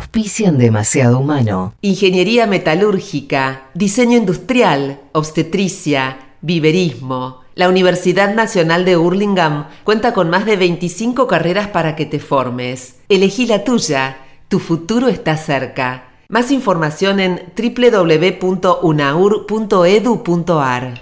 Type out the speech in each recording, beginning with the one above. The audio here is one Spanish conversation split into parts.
auspician demasiado humano. Ingeniería metalúrgica, diseño industrial, obstetricia, viverismo. La Universidad Nacional de Hurlingham cuenta con más de 25 carreras para que te formes. Elegí la tuya. Tu futuro está cerca. Más información en www.unaur.edu.ar.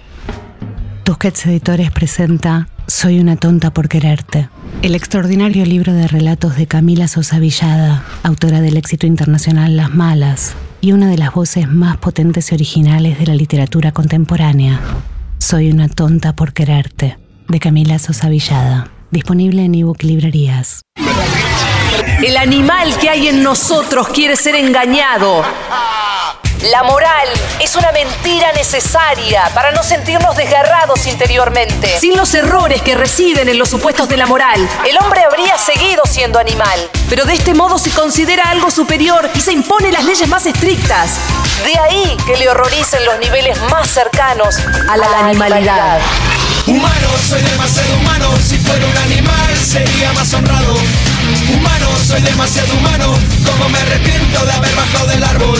Tusquets Editores presenta Soy una tonta por quererte. El extraordinario libro de relatos de Camila Sosa Villada, autora del éxito internacional Las Malas y una de las voces más potentes y originales de la literatura contemporánea. Soy una tonta por quererte, de Camila Sosa Villada. Disponible en ebook librerías. El animal que hay en nosotros quiere ser engañado. La moral es una mentira necesaria para no sentirnos desgarrados interiormente. Sin los errores que residen en los supuestos de la moral, el hombre habría seguido siendo animal. Pero de este modo se considera algo superior y se impone las leyes más estrictas. De ahí que le horroricen los niveles más cercanos a la, animalidad. Humano, soy demasiado humano. Si fuera un animal, sería más honrado. Humano, soy demasiado humano. Como me arrepiento de haber bajado del árbol.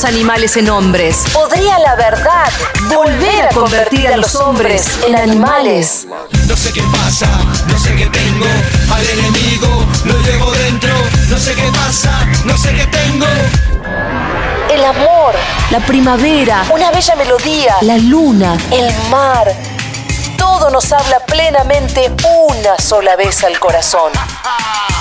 animales en hombres. ¿Podría la verdad volver a convertir a los hombres en animales? No sé qué pasa, no sé qué tengo. Al enemigo lo llevo dentro. No sé qué pasa, no sé qué tengo. El amor, la primavera, una bella melodía, la luna, el mar. Todo nos habla plenamente una sola vez al corazón.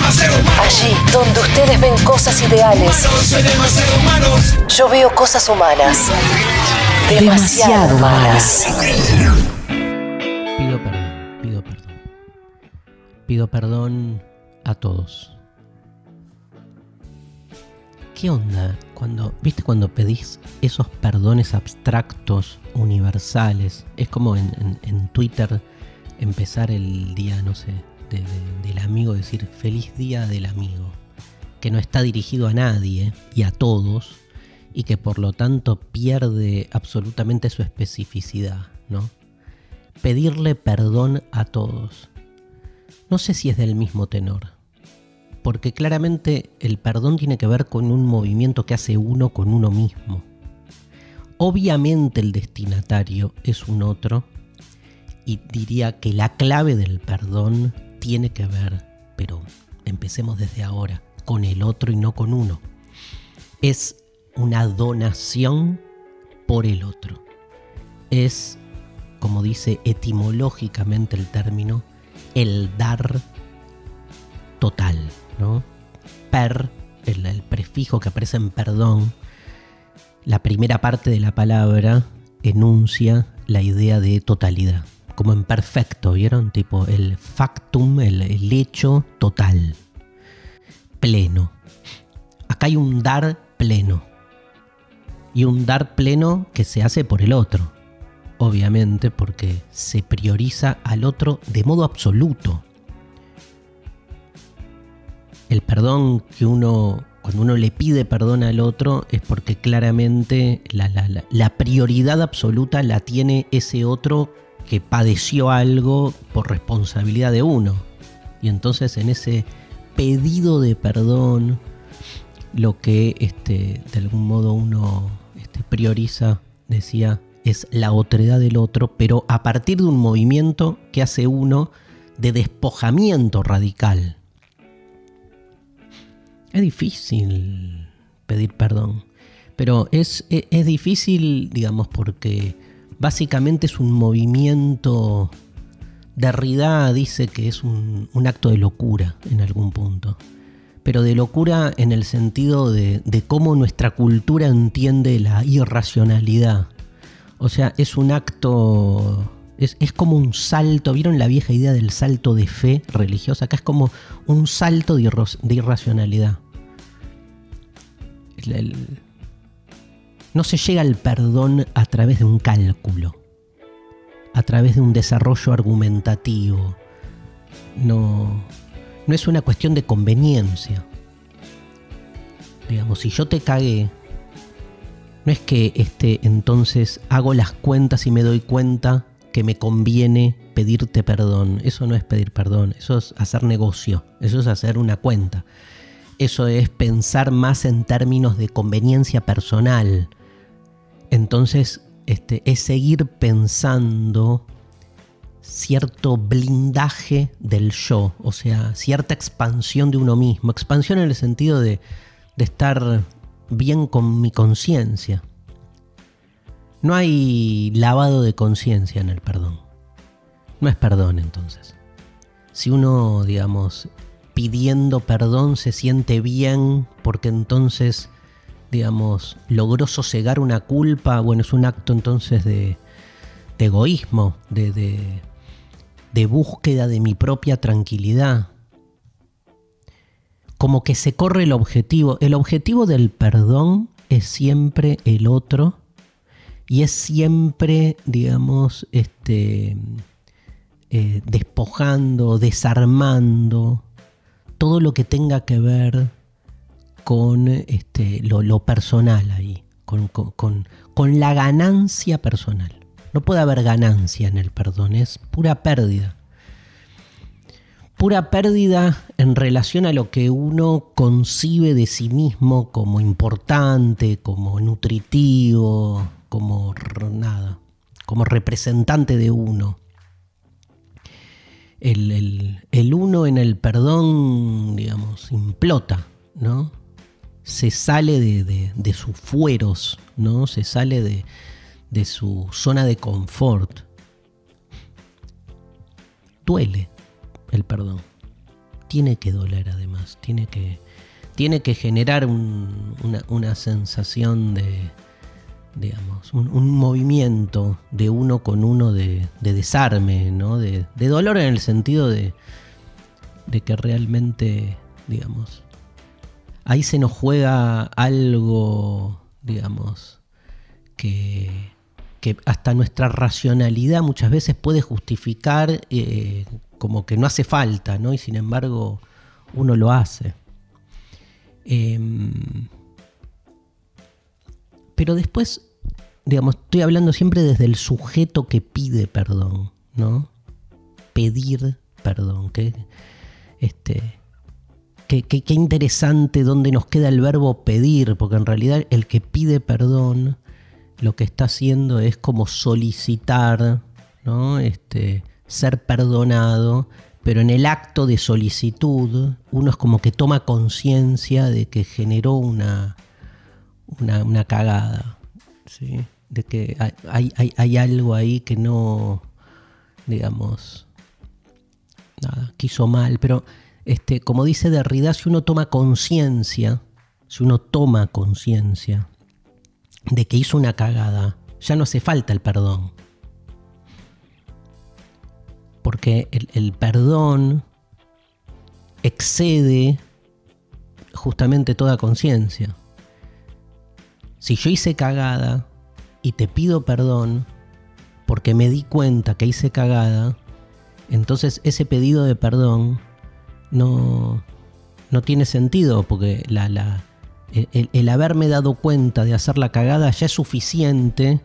Allí donde ustedes ven cosas ideales, yo veo cosas humanas. Demasiado humanas. Pido perdón, pido perdón. Pido perdón a todos. ¿Qué onda cuando, viste, cuando pedís esos perdones abstractos, universales? Es como en, en- en Twitter empezar el día, no sé, de- de- del amigo, decir feliz día del amigo, que no está dirigido a nadie y a todos, y que por lo tanto pierde absolutamente su especificidad, ¿no? pedirle perdón a todos. No sé si es del mismo tenor, porque claramente el perdón tiene que ver con un movimiento que hace uno con uno mismo. Obviamente el destinatario es un otro, y diría que la clave del perdón tiene que ver, pero empecemos desde ahora, con el otro y no con uno. Es una donación por el otro. Es como dice etimológicamente el término, el dar total, ¿no? Per, el, el prefijo que aparece en perdón, la primera parte de la palabra enuncia la idea de totalidad, como en perfecto, ¿vieron? Tipo el factum, el, hecho total, pleno. Acá hay un dar pleno y un dar pleno que se hace por el otro obviamente, porque se prioriza al otro de modo absoluto. El perdón que uno, cuando uno le pide perdón al otro, es porque claramente la, la- la- la prioridad absoluta la tiene ese otro que padeció algo por responsabilidad de uno. Y entonces en ese pedido de perdón, lo que este, de algún modo uno este, prioriza, decía, es la otredad del otro, pero a partir de un movimiento que hace uno de despojamiento radical. Es difícil pedir perdón, pero es, es, es difícil, digamos, porque básicamente es un movimiento Derrida dice que es un, acto de locura en algún punto, pero de locura en el sentido de, cómo nuestra cultura entiende la irracionalidad. O sea, es un acto, es, como un salto, ¿vieron la vieja idea del salto de fe religiosa? Acá es como un salto de, irracionalidad. No se llega al perdón a través de un cálculo a través de un desarrollo argumentativo. No, no es una cuestión de conveniencia. Digamos, si yo te cagué, no es que este, entonces hago las cuentas y me doy cuenta que me conviene pedirte perdón. Eso no es pedir perdón, eso es hacer negocio, eso es hacer una cuenta. Eso es pensar más en términos de conveniencia personal. Entonces este, es seguir pensando cierto blindaje del yo, o sea, cierta expansión de uno mismo, expansión en el sentido de, de estar bien con mi conciencia. No hay lavado de conciencia en el perdón. No es perdón entonces. Si uno, digamos, pidiendo perdón se siente bien porque entonces digamos, logró sosegar una culpa, bueno, es un acto entonces de, egoísmo, de, búsqueda de mi propia tranquilidad. Como que se corre el objetivo. El objetivo del perdón es siempre el otro y es siempre, digamos, este, eh, despojando, desarmando todo lo que tenga que ver con este, lo, personal ahí, con, con, la ganancia personal. No puede haber ganancia en el perdón, es pura pérdida. Pura pérdida en relación a lo que uno concibe de sí mismo como importante, como nutritivo, como nada, como representante de uno. El, el uno en el perdón, digamos, implota, ¿no? Se sale de, sus fueros, ¿no? Se sale de, de su zona de confort. Duele el perdón. Tiene que doler además. Tiene que, tiene que generar una, sensación de, digamos, un, movimiento de uno con uno de, desarme, ¿no? De, de, dolor en el sentido de, de que realmente, digamos, ahí se nos juega algo, digamos, que, hasta nuestra racionalidad muchas veces puede justificar eh, como que no hace falta, ¿no? Y sin embargo uno lo hace. Em, pero después, digamos, estoy hablando siempre desde el sujeto que pide perdón, ¿no? Pedir perdón, que este, qué, interesante dónde nos queda el verbo pedir, porque en realidad el que pide perdón lo que está haciendo es como solicitar, ¿no? Este, ser perdonado, pero en el acto de solicitud uno es como que toma conciencia de que generó una, una, cagada, ¿sí? de que hay, hay, algo ahí que no, digamos, nada, quiso mal, pero este, como dice Derrida, si uno toma conciencia, si uno toma conciencia de que hizo una cagada, ya no hace falta el perdón. Porque el, perdón excede justamente toda conciencia. Si yo hice cagada y te pido perdón porque me di cuenta que hice cagada, entonces ese pedido de perdón no, no tiene sentido porque la, el, haberme dado cuenta de hacer la cagada ya es suficiente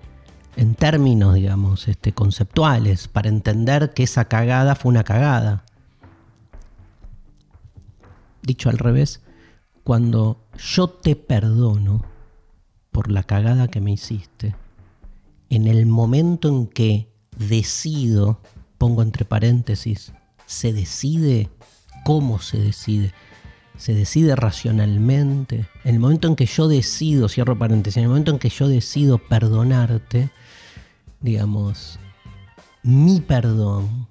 en términos, digamos, este, conceptuales para entender que esa cagada fue una cagada. Dicho al revés, cuando yo te perdono por la cagada que me hiciste, en el momento en que decido, pongo entre paréntesis, se decide cómo se decide. se decide racionalmente, en el momento en que yo decido, cierro paréntesis, en el momento en que yo decido perdonarte, digamos, mi perdón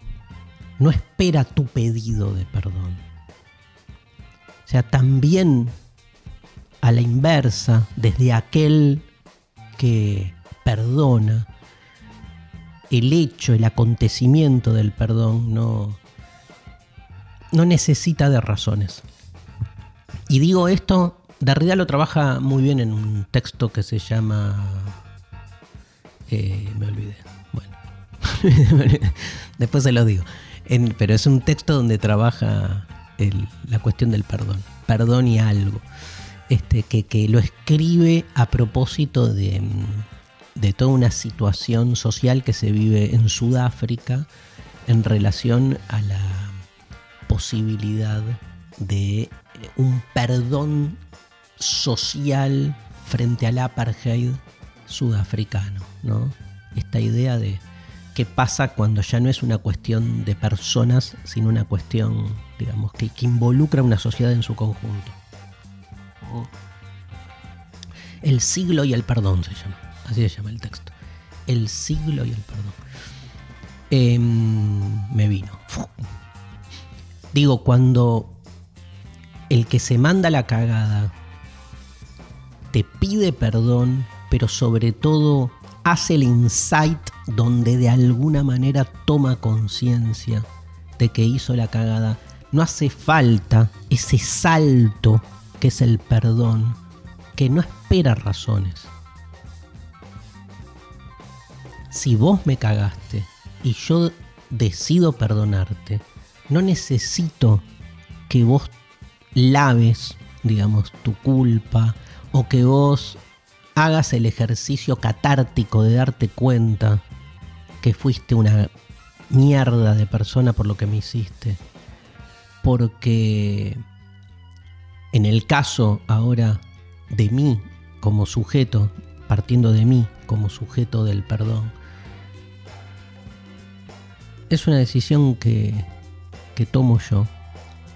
no espera tu pedido de perdón. O sea, también a la inversa, desde aquel que perdona, el hecho, el acontecimiento del perdón no, no necesita de razones. Y digo esto, Derrida lo trabaja muy bien en un texto que se llama... Eh, me olvidé. Bueno, después se lo digo. pero es un texto donde trabaja la cuestión del perdón. Perdón y algo. Este, que, que lo escribe a propósito de, de toda una situación social que se vive en Sudáfrica en relación a la posibilidad de eh, un perdón social frente al apartheid sudafricano, ¿no? Esta idea de qué pasa cuando ya no es una cuestión de personas, sino una cuestión, digamos, que, que involucra a una sociedad en su conjunto. El siglo y el perdón se llama, así se llama el texto. El siglo y el perdón. Em, me vino. Digo, cuando el que se manda la cagada te pide perdón, pero sobre todo hace el insight donde de alguna manera toma conciencia de que hizo la cagada, no hace falta ese salto que es el perdón, que no espera razones. Si vos me cagaste y yo decido perdonarte, no necesito que vos laves, digamos, tu culpa o que vos hagas el ejercicio catártico de darte cuenta que fuiste una mierda de persona por lo que me hiciste. Porque en el caso ahora de mí como sujeto, partiendo de mí como sujeto del perdón, es una decisión que, que tomo yo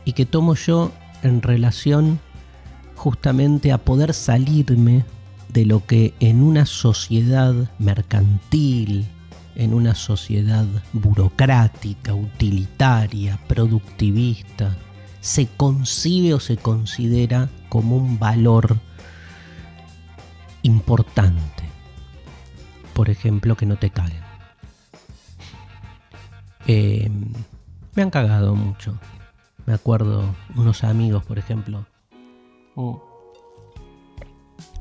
y que tomo yo en relación justamente a poder salirme de lo que en una sociedad mercantil, en una sociedad burocrática, utilitaria, productivista, se concibe o se considera como un valor importante. Por ejemplo, que no te caguen. Eh, me han cagado mucho. Me acuerdo unos amigos, por ejemplo, mm.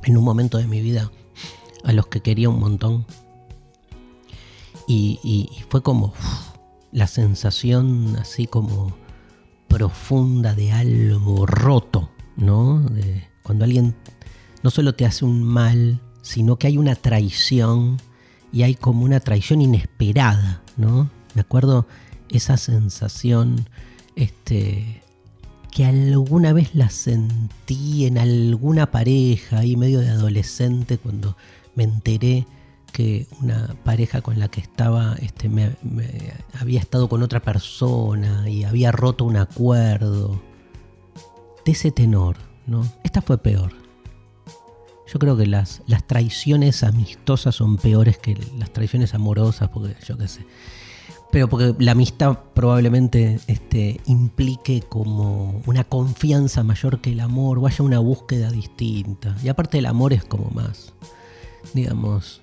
en un momento de mi vida a los que quería un montón. Y, fue como la sensación así como profunda de algo roto, ¿no? De cuando alguien no solo te hace un mal, sino que hay una traición y hay como una traición inesperada, ¿no? Me acuerdo esa sensación este, que alguna vez la sentí en alguna pareja ahí medio de adolescente cuando me enteré que una pareja con la que estaba este, había estado con otra persona y había roto un acuerdo. De ese tenor, ¿no? Esta fue peor. Yo creo que las, las traiciones amistosas son peores que las traiciones amorosas, porque yo qué sé. Pero porque la amistad probablemente este, implique como una confianza mayor que el amor, vaya una búsqueda distinta. Y aparte el amor es como más, digamos,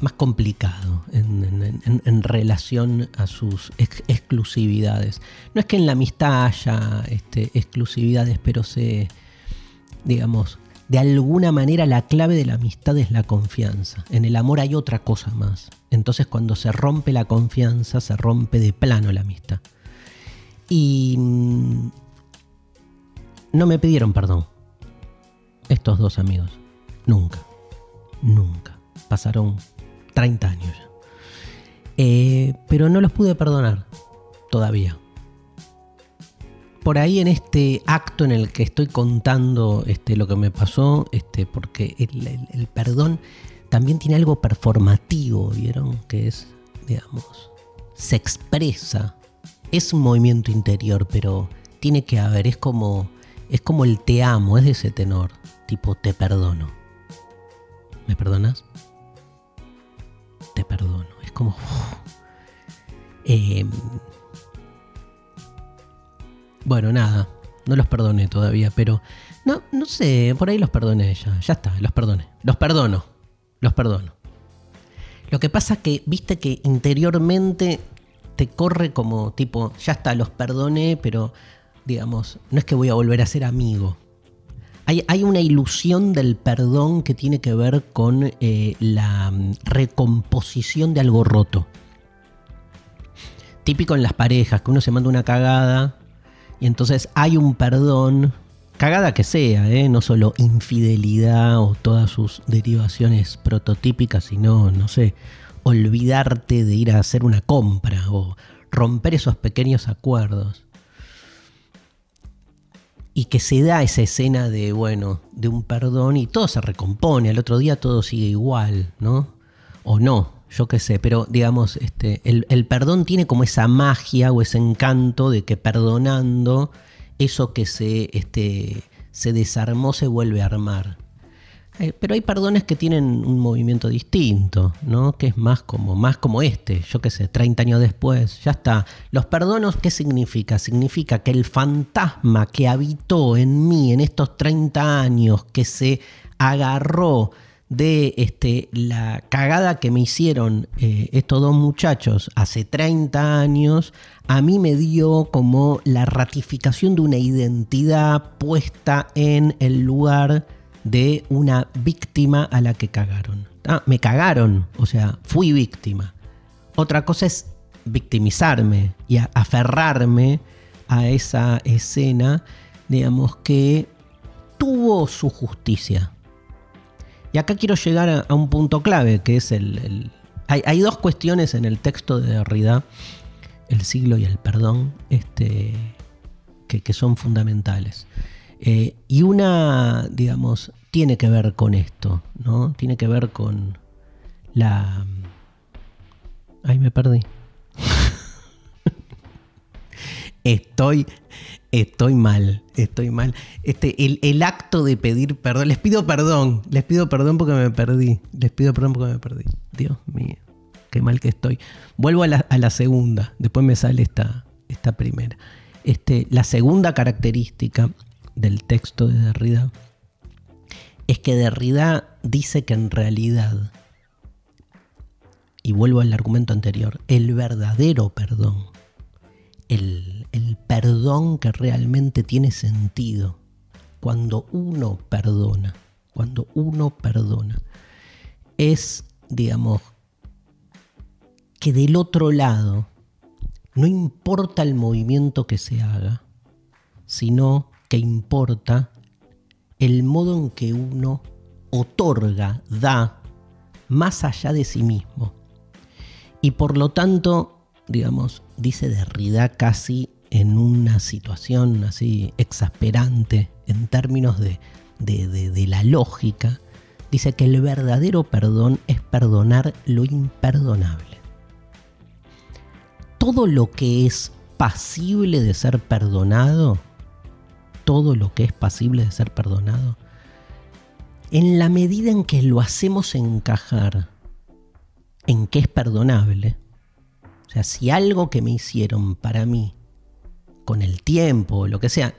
más complicado en, relación a sus exclusividades. No es que en la amistad haya este, exclusividades, pero se, digamos, de alguna manera la clave de la amistad es la confianza. En el amor hay otra cosa más. Entonces cuando se rompe la confianza, se rompe de plano la amistad. Y mm, no me pidieron perdón. Estos dos amigos. Nunca. Nunca. Pasaron 30 años ya. Eh, pero no los pude perdonar. Todavía por ahí en este acto en el que estoy contando este, lo que me pasó, este, porque el, perdón también tiene algo performativo, ¿vieron? Que es, digamos, se expresa. Es un movimiento interior, pero tiene que haber, es como Es como el te amo, es de ese tenor. Tipo, te perdono. ¿Me perdonas? Te perdono. Es como... bueno, nada. No los perdoné todavía, pero... No, no sé, por ahí los perdoné ya. Ya está, los perdoné. Los perdono. Los perdono. Lo que pasa es que, viste que interiormente te corre como tipo, ya está, los perdoné, pero digamos, no es que voy a volver a ser amigo. Hay, una ilusión del perdón que tiene que ver con eh, la mm, recomposición de algo roto. Típico en las parejas, que uno se manda una cagada y entonces hay un perdón, cagada que sea, ¿eh? no solo infidelidad o todas sus derivaciones prototípicas, sino, no sé, olvidarte de ir a hacer una compra o romper esos pequeños acuerdos. Y que se da esa escena de, bueno, de un perdón y todo se recompone, al otro día todo sigue igual, ¿no? O no, yo qué sé, pero digamos, este, el, perdón tiene como esa magia o ese encanto de que perdonando, eso que se, este, se desarmó se vuelve a armar. Pero hay perdones que tienen un movimiento distinto, ¿no? Que es más como, más como este, yo qué sé, 30 años después, ya está. Los perdonos, ¿qué significa? Significa que el fantasma que habitó en mí en estos 30 años, que se agarró de este, la cagada que me hicieron eh, estos dos muchachos hace 30 años, a mí me dio como la ratificación de una identidad puesta en el lugar de una víctima a la que cagaron. Ah, me cagaron, o sea, fui víctima. Otra cosa es victimizarme y aferrarme a esa escena, digamos, que tuvo su justicia. Y acá quiero llegar a, un punto clave, que es el... hay, dos cuestiones en el texto de Derrida, el siglo y el perdón, este, que, que son fundamentales. Eh, y una, digamos, tiene que ver con esto, ¿no? Tiene que ver con la... Ay, me perdí. Estoy, estoy mal, estoy mal. Este, el, acto de pedir perdón, les pido perdón, les pido perdón porque me perdí, les pido perdón porque me perdí. Dios mío, qué mal que estoy. Vuelvo a la, segunda, después me sale esta, esta primera. Este, la segunda característica del texto de Derrida es que Derrida dice que en realidad, y vuelvo al argumento anterior, el verdadero perdón, el, el perdón que realmente tiene sentido, cuando uno perdona, cuando uno perdona, es, digamos, que del otro lado no importa el movimiento que se haga, sino que importa el modo en que uno otorga, da, más allá de sí mismo. Y por lo tanto, digamos, dice Derrida casi en una situación así exasperante en términos de, de, la lógica, dice que el verdadero perdón es perdonar lo imperdonable. Todo lo que es pasible de ser perdonado todo lo que es pasible de ser perdonado, en la medida en que lo hacemos encajar en que es perdonable, o sea, si algo que me hicieron para mí, con el tiempo lo que sea,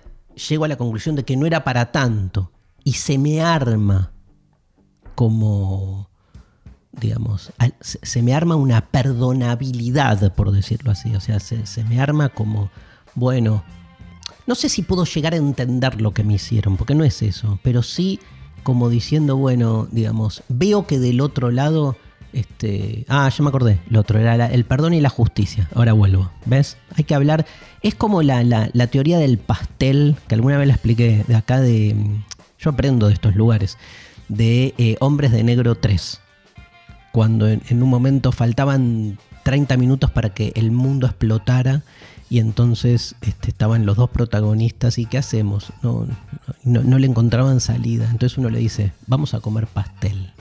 llego a la conclusión de que no era para tanto. Y se me arma como, digamos, se me arma una perdonabilidad, por decirlo así, o sea, se, se me arma como, bueno, no sé si puedo llegar a entender lo que me hicieron, porque no es eso, pero sí como diciendo, bueno, digamos, veo que del otro lado, este, ah, ya me acordé, lo otro era el perdón y la justicia. Ahora vuelvo, ¿ves? Hay que hablar, es como la, teoría del pastel, que alguna vez la expliqué de acá de, yo aprendo de estos lugares, de eh, Hombres de Negro 3, cuando en, un momento faltaban 30 minutos para que el mundo explotara y entonces este, estaban los dos protagonistas y ¿qué hacemos? No, no, le encontraban salida. Entonces uno le dice, vamos a comer pastel.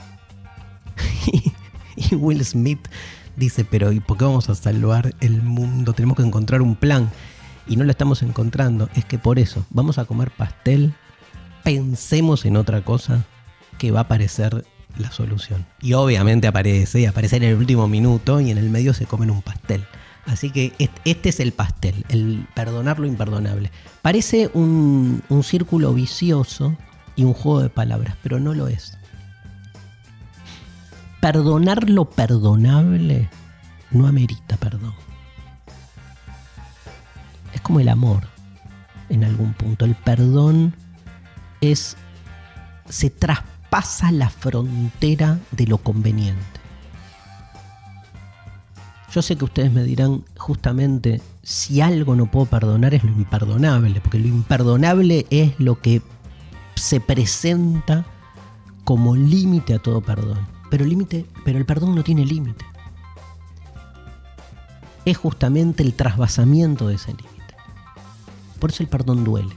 y Will Smith dice, pero ¿y por qué vamos a salvar el mundo? Tenemos que encontrar un plan. y no la estamos encontrando, es que por eso vamos a comer pastel, pensemos en otra cosa que va a aparecer la solución. Y obviamente aparece, y aparece en el último minuto y en el medio se comen un pastel. Así que este es el pastel, el perdonar lo imperdonable. Parece un, un círculo vicioso y un juego de palabras, pero no lo es. Perdonar lo perdonable no amerita perdón. Es como el amor en algún punto. El perdón es se traspasa la frontera de lo conveniente. Yo sé que ustedes me dirán justamente si algo no puedo perdonar es lo imperdonable, porque lo imperdonable es lo que se presenta como límite a todo perdón. Pero, límite, pero el perdón no tiene límite. Es justamente el trasvasamiento de ese límite. Por eso el perdón duele.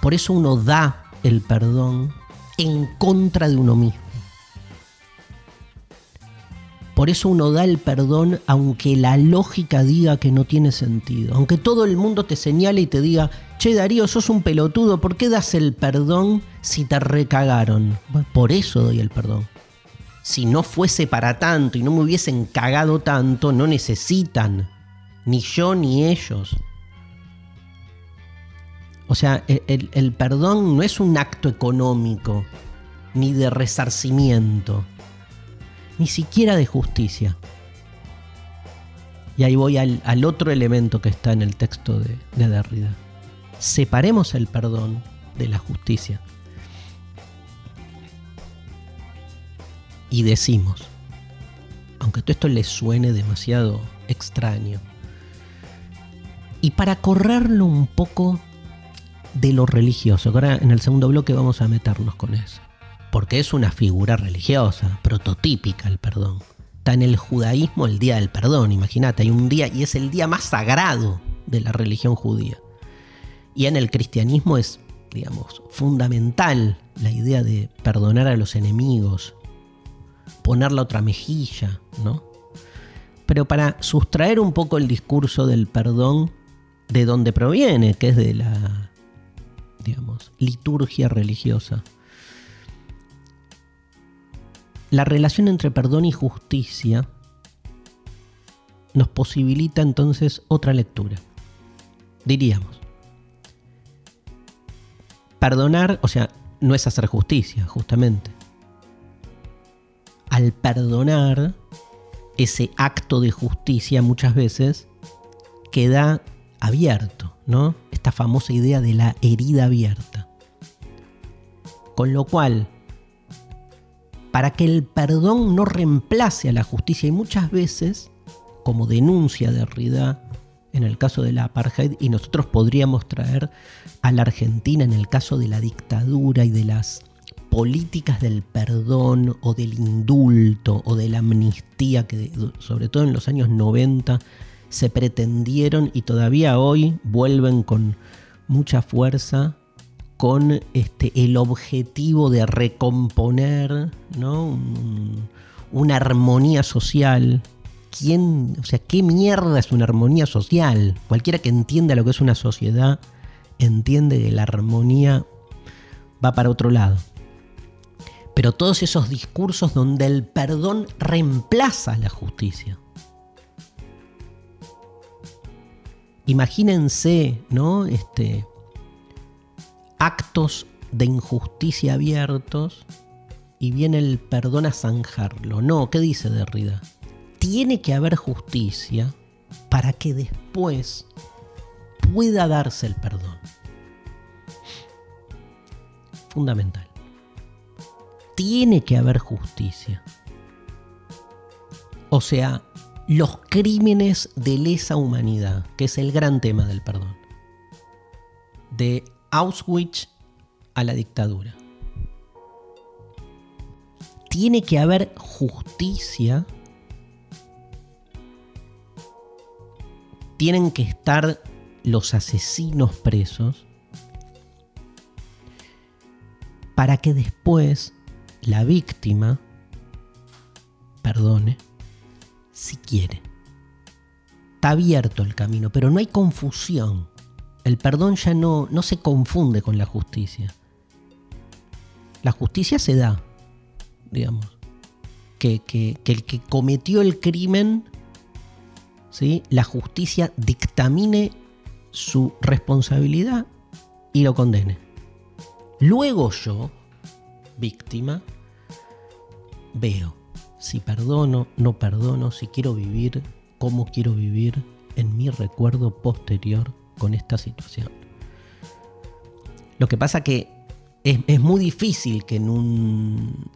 Por eso uno da el perdón en contra de uno mismo. Por eso uno da el perdón aunque la lógica diga que no tiene sentido. Aunque todo el mundo te señale y te diga, che Darío, sos un pelotudo, ¿por qué das el perdón si te recagaron? por eso doy el perdón. Si no fuese para tanto y no me hubiesen cagado tanto, no necesitan. Ni yo ni ellos. O sea, el, perdón no es un acto económico, ni de resarcimiento ni siquiera de justicia. Y ahí voy al, otro elemento que está en el texto de, de Derrida. Separemos el perdón de la justicia. Y decimos, aunque todo esto le suene demasiado extraño, y para correrlo un poco de lo religioso, ahora en el segundo bloque vamos a meternos con eso porque es una figura religiosa, prototípica el perdón. Está en el judaísmo el día del perdón, imagínate, hay un día y es el día más sagrado de la religión judía. Y en el cristianismo es, digamos, fundamental la idea de perdonar a los enemigos, poner la otra mejilla, ¿no? Pero para sustraer un poco el discurso del perdón de donde proviene, que es de la, digamos, liturgia religiosa, la relación entre perdón y justicia nos posibilita entonces otra lectura. Diríamos, perdonar, o sea, no es hacer justicia, justamente. Al perdonar, ese acto de justicia muchas veces queda abierto, ¿no? Esta famosa idea de la herida abierta. Con lo cual, para que el perdón no reemplace a la justicia y muchas veces, como denuncia de Derrida en el caso de la apartheid, y nosotros podríamos traer a la Argentina en el caso de la dictadura y de las políticas del perdón o del indulto o de la amnistía que sobre todo en los años 90 se pretendieron y todavía hoy vuelven con mucha fuerza con este, el objetivo de recomponer ¿no? una armonía social. ¿Quién, o sea, ¿qué mierda es una armonía social? Cualquiera que entienda lo que es una sociedad entiende que la armonía va para otro lado. Pero todos esos discursos donde el perdón reemplaza la justicia. Imagínense, ¿no? Este, actos de injusticia abiertos y viene el perdón a zanjarlo. No, ¿qué dice Derrida? Tiene que haber justicia para que después pueda darse el perdón. Fundamental. Tiene que haber justicia. O sea, los crímenes de lesa humanidad, que es el gran tema del perdón. De Auschwitz a la dictadura. Tiene que haber justicia. Tienen que estar los asesinos presos para que después la víctima perdone si quiere. está abierto el camino, pero no hay confusión. El perdón ya no, no se confunde con la justicia. La justicia se da, digamos. Que, que el que cometió el crimen, ¿sí? la justicia dictamine su responsabilidad y lo condene. Luego yo, víctima, veo si perdono, no perdono, si quiero vivir, cómo quiero vivir en mi recuerdo posterior con esta situación. Lo que pasa que es, muy difícil que en un...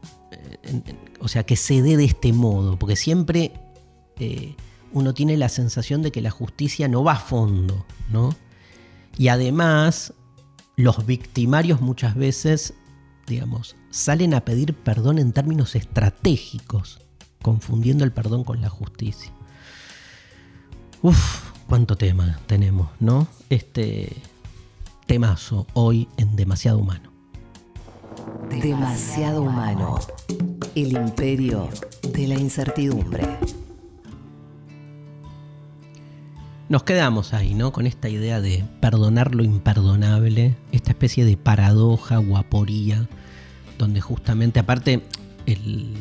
o sea, que se dé de este modo, porque siempre eh, uno tiene la sensación de que la justicia no va a fondo, ¿no? Y además, los victimarios muchas veces, digamos, salen a pedir perdón en términos estratégicos, confundiendo el perdón con la justicia. Uf, cuánto tema tenemos, ¿no? Este temazo hoy en Demasiado Humano. Demasiado Humano. El imperio de la incertidumbre. Nos quedamos ahí, ¿no? Con esta idea de perdonar lo imperdonable, esta especie de paradoja, guaporía, donde justamente, aparte, el,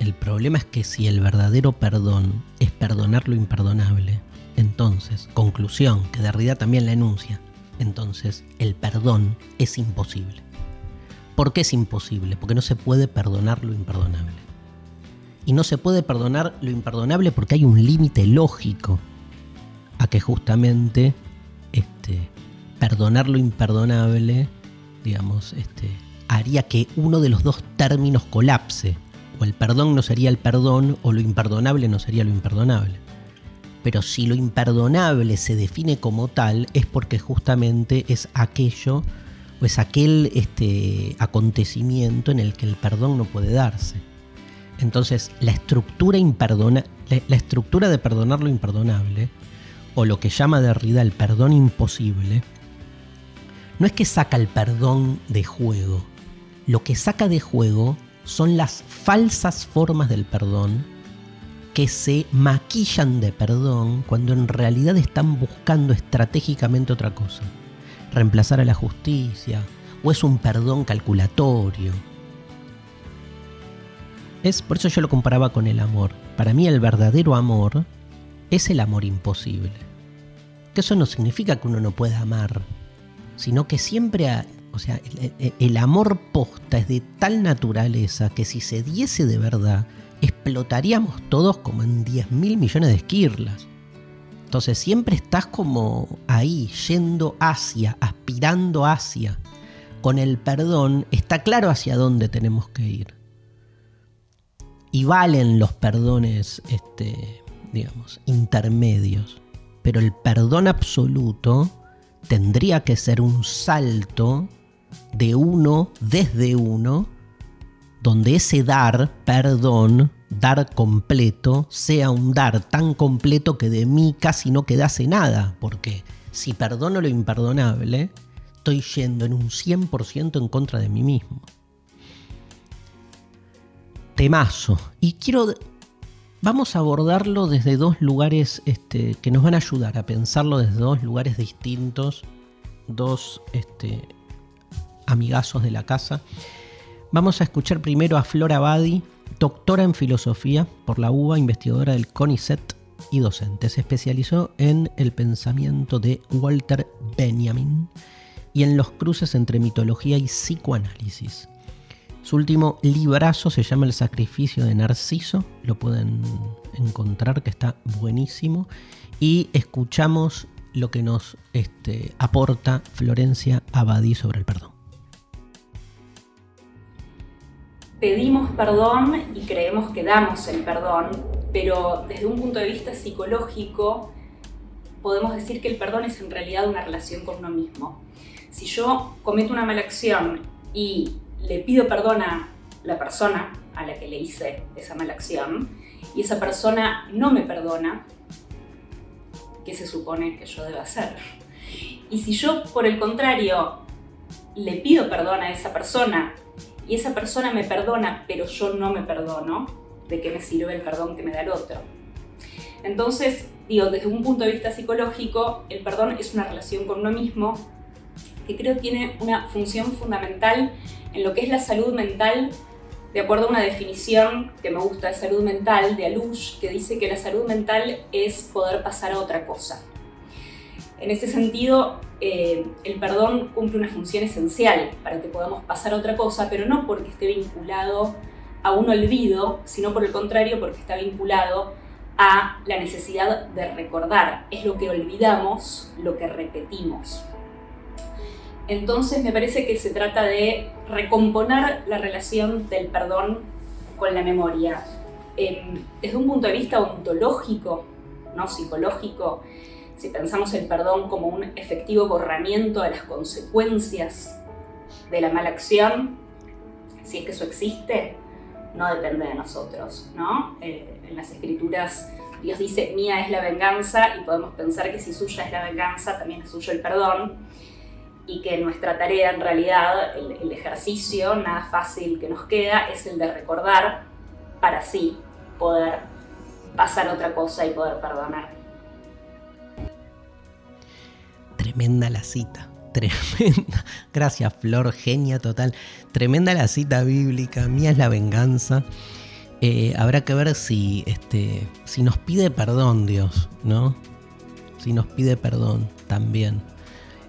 el, problema es que si el verdadero perdón es perdonar lo imperdonable, entonces, conclusión, que Derrida también la enuncia, entonces el perdón es imposible. ¿Por qué es imposible? Porque no se puede perdonar lo imperdonable. Y no se puede perdonar lo imperdonable porque hay un límite lógico a que justamente este, perdonar lo imperdonable, digamos, este, haría que uno de los dos términos colapse. O el perdón no sería el perdón o lo imperdonable no sería lo imperdonable. Pero si lo imperdonable se define como tal es porque justamente es aquello o es aquel este, acontecimiento en el que el perdón no puede darse. Entonces la estructura, imperdona, la estructura de perdonar lo imperdonable o lo que llama Derrida el perdón imposible, no es que saca el perdón de juego. Lo que saca de juego son las falsas formas del perdón que se maquillan de perdón cuando en realidad están buscando estratégicamente otra cosa. Reemplazar a la justicia o es un perdón calculatorio. Es por eso yo lo comparaba con el amor. Para mí el verdadero amor es el amor imposible. Que eso no significa que uno no pueda amar, sino que siempre, o sea, el, amor posta es de tal naturaleza que si se diese de verdad, explotaríamos todos como en 10 mil millones de esquirlas. Entonces siempre estás como ahí, yendo hacia, aspirando hacia. Con el perdón está claro hacia dónde tenemos que ir. Y valen los perdones este, digamos, intermedios. Pero el perdón absoluto tendría que ser un salto de uno desde uno, donde ese dar, perdón, dar completo, sea un dar tan completo que de mí casi no quedase nada, porque si perdono lo imperdonable, estoy yendo en un 100% en contra de mí mismo. Temazo. Y quiero Vamos a abordarlo desde dos lugares este, que nos van a ayudar a pensarlo desde dos lugares distintos, dos este, amigazos de la casa. Vamos a escuchar primero a Flora Badi, doctora en filosofía por la UBA, investigadora del CONICET y docente. Se especializó en el pensamiento de Walter Benjamin y en los cruces entre mitología y psicoanálisis. Su último librazo se llama El sacrificio de Narciso, lo pueden encontrar que está buenísimo. Y escuchamos lo que nos este, aporta Florencia Abadí sobre el perdón. Pedimos perdón y creemos que damos el perdón, pero desde un punto de vista psicológico podemos decir que el perdón es en realidad una relación con uno mismo. Si yo cometo una mala acción y le pido perdón a la persona a la que le hice esa mala acción y esa persona no me perdona, ¿qué se supone que yo debo hacer? Y si yo, por el contrario, le pido perdón a esa persona y esa persona me perdona, pero yo no me perdono, ¿de qué me sirve el perdón que me da el otro? Entonces, digo, desde un punto de vista psicológico, el perdón es una relación con uno mismo que creo tiene una función fundamental en lo que es la salud mental, de acuerdo a una definición que me gusta de salud mental de Alush, que dice que la salud mental es poder pasar a otra cosa. En ese sentido, eh, el perdón cumple una función esencial para que podamos pasar a otra cosa, pero no porque esté vinculado a un olvido, sino por el contrario porque está vinculado a la necesidad de recordar. Es lo que olvidamos, lo que repetimos. Entonces me parece que se trata de recomponer la relación del perdón con la memoria. desde un punto de vista ontológico, no psicológico, si pensamos el perdón como un efectivo borramiento de las consecuencias de la mala acción, si es que eso existe, no depende de nosotros, ¿no? Eh, en las escrituras Dios dice, mía es la venganza y podemos pensar que si suya es la venganza, también es suyo el perdón y que nuestra tarea en realidad, el, ejercicio nada fácil que nos queda es el de recordar para así poder pasar otra cosa y poder perdonar. Tremenda la cita, tremenda. Gracias Flor, genia total. Tremenda la cita bíblica, mía es la venganza. Eh, habrá que ver si, este, si nos pide perdón Dios, ¿no? Si nos pide perdón también.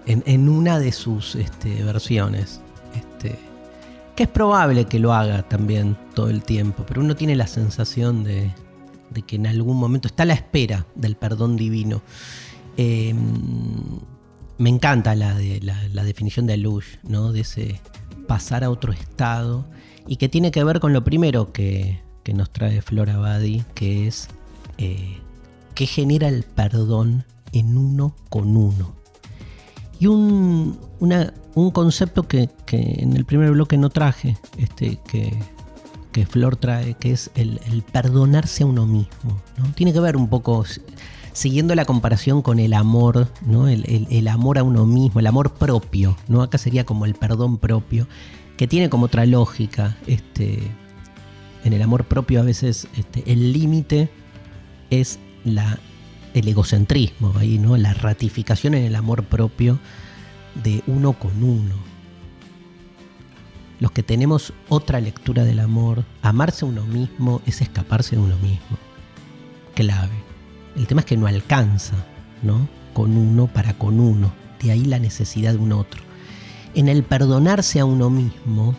En, una de sus este, versiones. Este, que es probable que lo haga también todo el tiempo, pero uno tiene la sensación de, que en algún momento está a la espera del perdón divino. Eh, me encanta la, de, la, definición de Alush, ¿no? De ese pasar a otro estado y que tiene que ver con lo primero que, nos trae Flora Badi, que es eh, que genera el perdón en uno con uno. Y un, concepto que, en el primer bloque no traje, este, que, Flor trae, que es el, perdonarse a uno mismo. ¿no? Tiene que ver un poco siguiendo la comparación con el amor, ¿no? El, amor a uno mismo, el amor propio, ¿no? Acá sería como el perdón propio, que tiene como otra lógica. Este, en el amor propio a veces este, el límite es la, el egocentrismo, ahí, ¿no? La ratificación en el amor propio de uno con uno. Los que tenemos otra lectura del amor, amarse a uno mismo es escaparse de uno mismo. Clave. El tema es que no alcanza, ¿no? Con uno para con uno. De ahí la necesidad de un otro. En el perdonarse a uno mismo,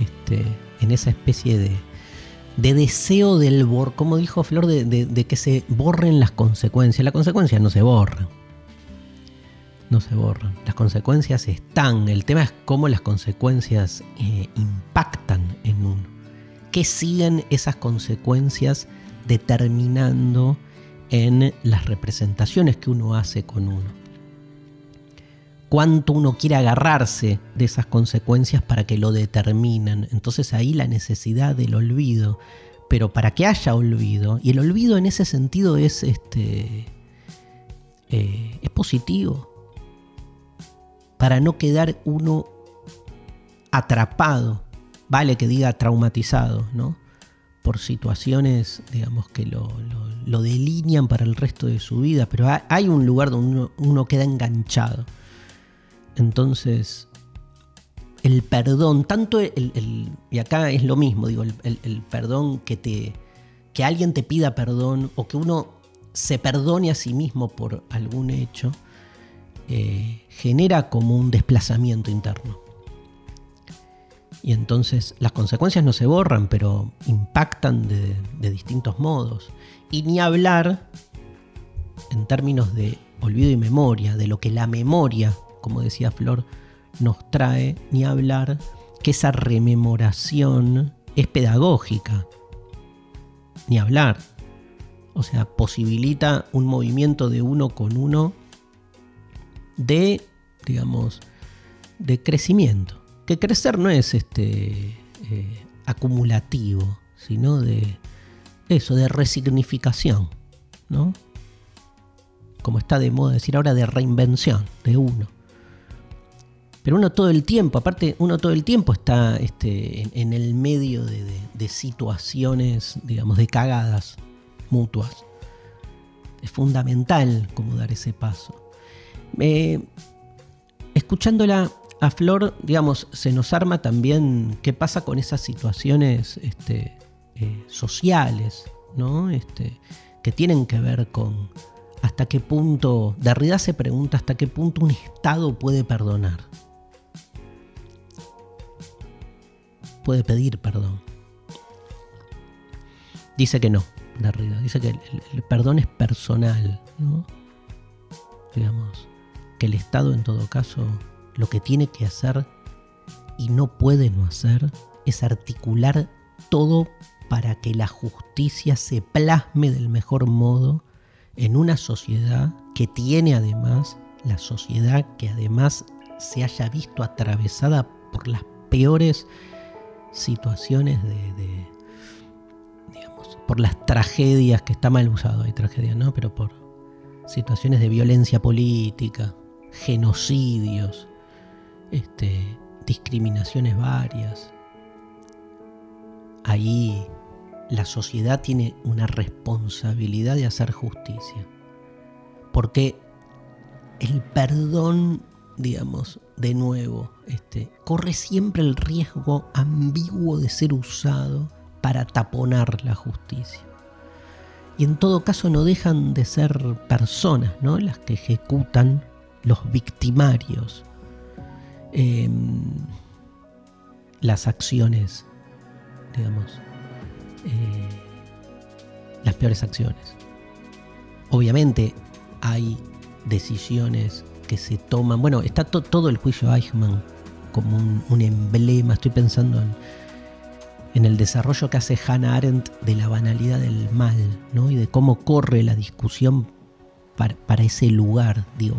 este, en esa especie de, de deseo del bor, como dijo Flor, de, que se borren las consecuencias. Las consecuencias no se borran. No se borran. Las consecuencias están. El tema es cómo las consecuencias eh, impactan en uno. ¿Qué siguen esas consecuencias determinando en las representaciones que uno hace con uno. Cuánto uno quiere agarrarse de esas consecuencias para que lo determinen. Entonces ahí la necesidad del olvido. Pero para que haya olvido, y el olvido en ese sentido es, este, eh, es positivo. Para no quedar uno atrapado, vale que diga traumatizado, ¿no? por situaciones, digamos, que lo, delinean para el resto de su vida, pero hay un lugar donde uno, queda enganchado. Entonces, el perdón, tanto el, y acá es lo mismo, digo, el, perdón que te, que alguien te pida perdón o que uno se perdone a sí mismo por algún hecho, eh, genera como un desplazamiento interno. Y entonces las consecuencias no se borran, pero impactan de, distintos modos. Y ni hablar en términos de olvido y memoria, de lo que la memoria, como decía Flor, nos trae, ni hablar que esa rememoración es pedagógica. Ni hablar. O sea, posibilita un movimiento de uno con uno de, digamos, de crecimiento que crecer no es este eh, acumulativo, sino de eso, de resignificación, ¿no? Como está de moda decir ahora, de reinvención de uno. Pero uno todo el tiempo, aparte, uno todo el tiempo está este, en, el medio de, situaciones, digamos, de cagadas mutuas. es fundamental como dar ese paso. escuchándola a Flor, digamos, se nos arma también qué pasa con esas situaciones este, eh, sociales, ¿no? Este, que tienen que ver con hasta qué punto, Derrida se pregunta hasta qué punto un Estado puede perdonar. Puede pedir perdón. Dice que no, Derrida. Dice que el, perdón es personal, ¿no? Digamos, que el Estado en todo caso lo que tiene que hacer y no puede no hacer es articular todo para que la justicia se plasme del mejor modo en una sociedad que tiene además, la sociedad que además se haya visto atravesada por las peores situaciones de, digamos, por las tragedias, que está mal usado, hay tragedias, ¿no? Pero por situaciones de violencia política, genocidios, este, discriminaciones varias. Ahí la sociedad tiene una responsabilidad de hacer justicia. Porque el perdón, digamos, de nuevo, este, corre siempre el riesgo ambiguo de ser usado para taponar la justicia. Y en todo caso no dejan de ser personas, ¿no? Las que ejecutan los victimarios em, las acciones, digamos, eh, las peores acciones. Obviamente hay decisiones que se toman. Bueno, está todo el juicio Eichmann como un, emblema. Estoy pensando en, en, el desarrollo que hace Hannah Arendt de la banalidad del mal, ¿no? Y de cómo corre la discusión para, para ese lugar, digo,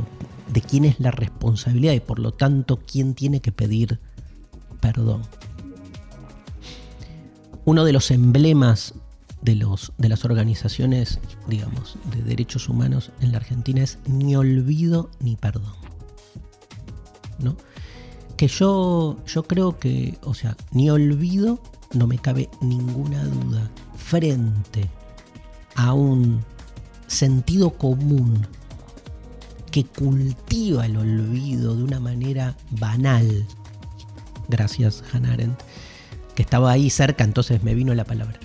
de quién es la responsabilidad y por lo tanto quién tiene que pedir perdón uno de los emblemas de, los, de las organizaciones, digamos, de derechos humanos en la Argentina es ni olvido ni perdón. ¿No? Que yo, yo creo que, o sea, ni olvido, no me cabe ninguna duda, frente a un sentido común que cultiva el olvido de una manera banal, gracias Hannah Arendt, que estaba ahí cerca, entonces me vino la palabra.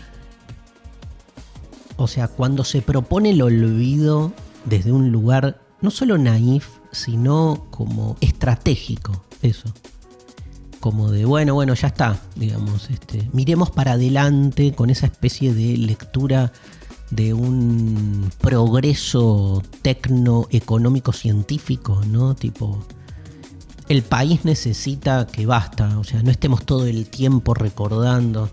O sea, cuando se propone el olvido desde un lugar no solo naif, sino como estratégico, eso. Como de, bueno, bueno, ya está, digamos, este, miremos para adelante con esa especie de lectura de un progreso tecno-económico científico, ¿no? Tipo, el país necesita que basta, o sea, no estemos todo el tiempo recordando.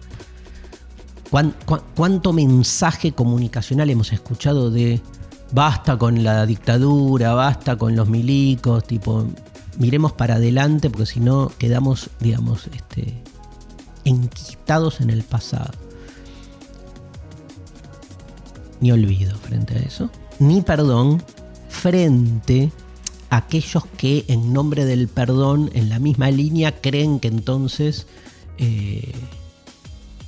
¿Cuánto mensaje comunicacional hemos escuchado de basta con la dictadura, basta con los milicos, tipo, miremos para adelante porque si no quedamos, digamos, este, enquistados en el pasado. Ni olvido frente a eso, ni perdón frente aquellos que en nombre del perdón, en la misma línea, creen que entonces eh,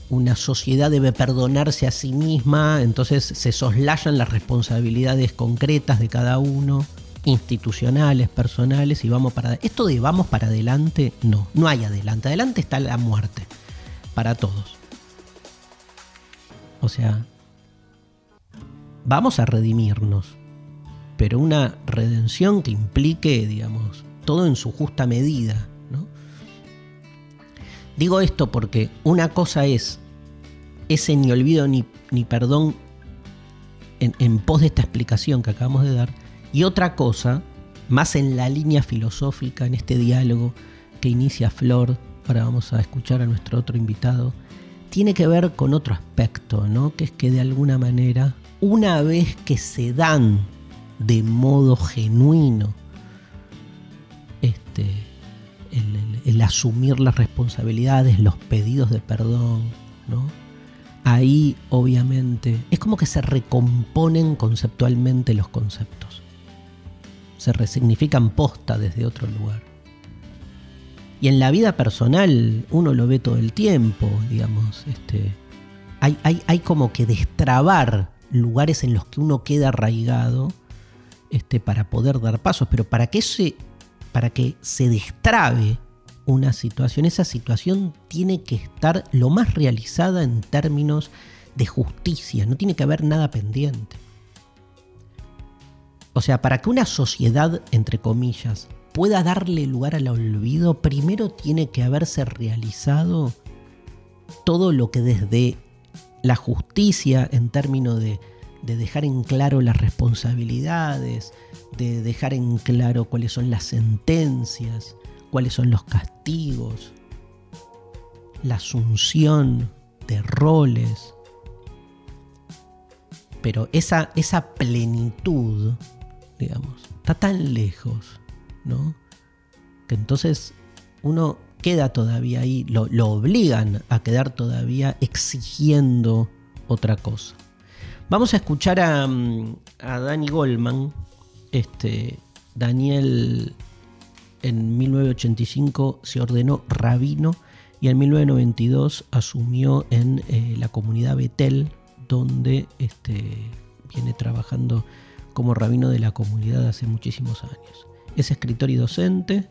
una sociedad debe perdonarse a sí misma, entonces se soslayan las responsabilidades concretas de cada uno, institucionales, personales, y vamos para Esto de vamos para adelante, no, no hay adelante, adelante está la muerte, para todos. O sea, vamos a redimirnos pero una redención que implique, digamos, todo en su justa medida. Digo esto porque una cosa es ese ni olvido ni, perdón en, en pos de esta explicación que acabamos de dar, y otra cosa, más en la línea filosófica, en este diálogo que inicia Flor, ahora vamos a escuchar a nuestro otro invitado, tiene que ver con otro aspecto, ¿no? que es que de alguna manera, una vez que se dan de modo genuino este, el, asumir las responsabilidades, los pedidos de perdón, ¿no? Ahí obviamente es como que se recomponen conceptualmente los conceptos. Se resignifican posta desde otro lugar. Y en la vida personal uno lo ve todo el tiempo, digamos. Este, hay, hay, hay como que destrabar lugares en los que uno queda arraigado este, para poder dar pasos, pero para que, se, para que se destrabe una situación, esa situación tiene que estar lo más realizada en términos de justicia, no tiene que haber nada pendiente. O sea, para que una sociedad, entre comillas, pueda darle lugar al olvido, primero tiene que haberse realizado todo lo que desde la justicia en términos de, dejar en claro las responsabilidades, de dejar en claro cuáles son las sentencias, cuáles son los castigos, la asunción de roles. Pero esa, esa plenitud, digamos, está tan lejos, ¿no? Que entonces uno queda todavía ahí, lo, obligan a quedar todavía exigiendo otra cosa. Vamos a escuchar a, mm, a Danny Goldman. Este, Daniel en 1985 se ordenó rabino y en 1992 asumió en eh, la comunidad Betel, donde este, viene trabajando como rabino de la comunidad hace muchísimos años. Es escritor y docente